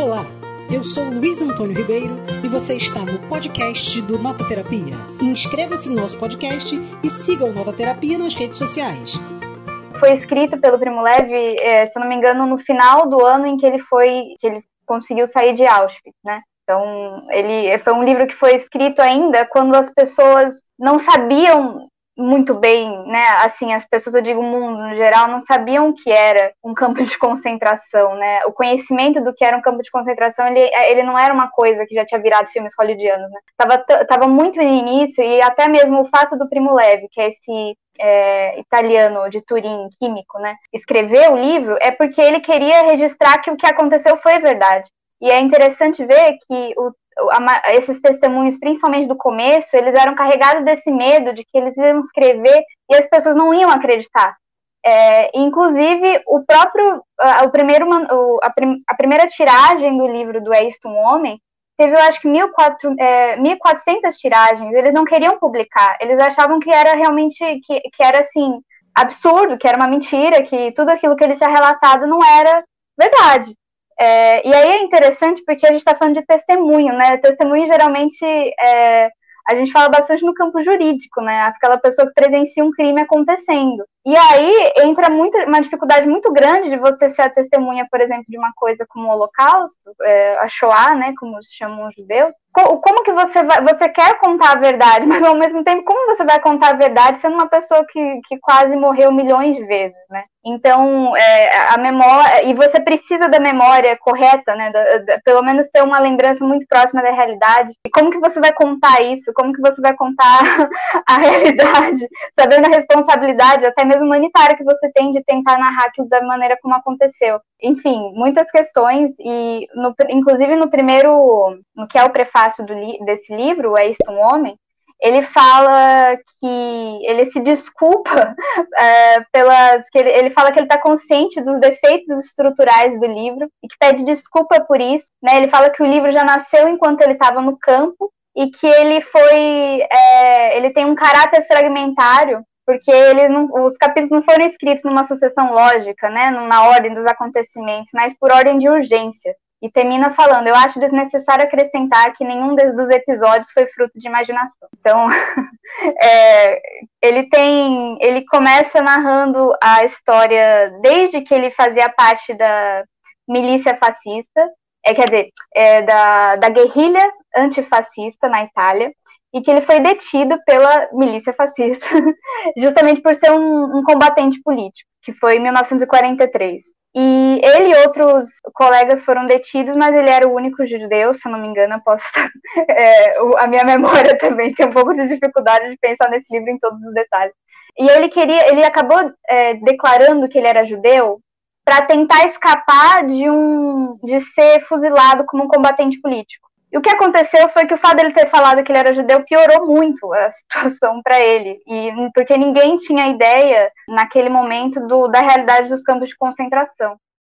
Olá, eu sou Luiz Antônio Ribeiro e você está no podcast do Nota Terapia. Inscreva-se no nosso podcast e siga o Nota Terapia nas redes sociais. Foi escrito pelo Primo Levi, é, se eu não me engano, no final do ano em que ele foi, que ele conseguiu sair de Auschwitz, né? Então, ele foi um livro que foi escrito ainda quando as pessoas não sabiam muito bem, né? Assim, as pessoas, eu digo o mundo no geral, não sabiam o que era um campo de concentração, né? O conhecimento do que era um campo de concentração, ele, ele não era uma coisa que já tinha virado filmes hollywoodianos, né? Tava, tava muito no início, e até mesmo o fato do Primo Levi, que é esse é, italiano de Turim, químico, né? Escrever o livro é porque ele queria registrar que o que aconteceu foi verdade. E é interessante ver que o, esses testemunhos, principalmente do começo, eles eram carregados desse medo de que eles iam escrever e as pessoas não iam acreditar. É, inclusive, o próprio, o primeiro, a, a, primeira tiragem do livro do É Isto um Homem teve, eu acho que, 1.400 é, tiragens. Eles não queriam publicar. Eles achavam que era realmente, que, que era, assim, absurdo, que era uma mentira, que tudo aquilo que ele tinha relatado não era verdade. É, e aí é interessante porque a gente está falando de testemunho, né? Testemunho geralmente é, a gente fala bastante no campo jurídico, né? Aquela pessoa que presencia um crime acontecendo. E aí entra uma dificuldade muito grande de você ser a testemunha, por exemplo, de uma coisa como o Holocausto, é, a Shoah, né? Como se chamam os judeus. Como que você vai. Você quer contar a verdade, mas ao mesmo tempo, como você vai contar a verdade sendo uma pessoa que, que quase morreu milhões de vezes, né? Então, é, a memória, e você precisa da memória correta, né? Da, da, pelo menos ter uma lembrança muito próxima da realidade. E como que você vai contar isso? Como que você vai contar a realidade, sabendo a responsabilidade, até mesmo humanitária, que você tem de tentar narrar aquilo da maneira como aconteceu? Enfim, muitas questões, e no, inclusive no primeiro, no que é o prefácio li, desse livro, É Isto um Homem, ele fala que ele se desculpa é, pelas. que ele, ele fala que ele está consciente dos defeitos estruturais do livro e que pede desculpa por isso. Né? Ele fala que o livro já nasceu enquanto ele estava no campo e que ele foi. É, ele tem um caráter fragmentário porque ele não, os capítulos não foram escritos numa sucessão lógica, né, na ordem dos acontecimentos, mas por ordem de urgência. E termina falando: Eu acho desnecessário acrescentar que nenhum dos episódios foi fruto de imaginação. Então, é, ele tem, ele começa narrando a história desde que ele fazia parte da milícia fascista, é, quer dizer, é, da, da guerrilha antifascista na Itália, e que ele foi detido pela milícia fascista, justamente por ser um, um combatente político, que foi em 1943. E ele e outros colegas foram detidos, mas ele era o único judeu, se eu não me engano, eu posso estar... É, a minha memória também tem um pouco de dificuldade de pensar nesse livro em todos os detalhes. E ele queria, ele acabou é, declarando que ele era judeu para tentar escapar de um de ser fuzilado como um combatente político. E o que aconteceu foi que o fato dele ter falado que ele era judeu piorou muito a situação para ele, e porque ninguém tinha ideia naquele momento do, da realidade dos campos de concentração.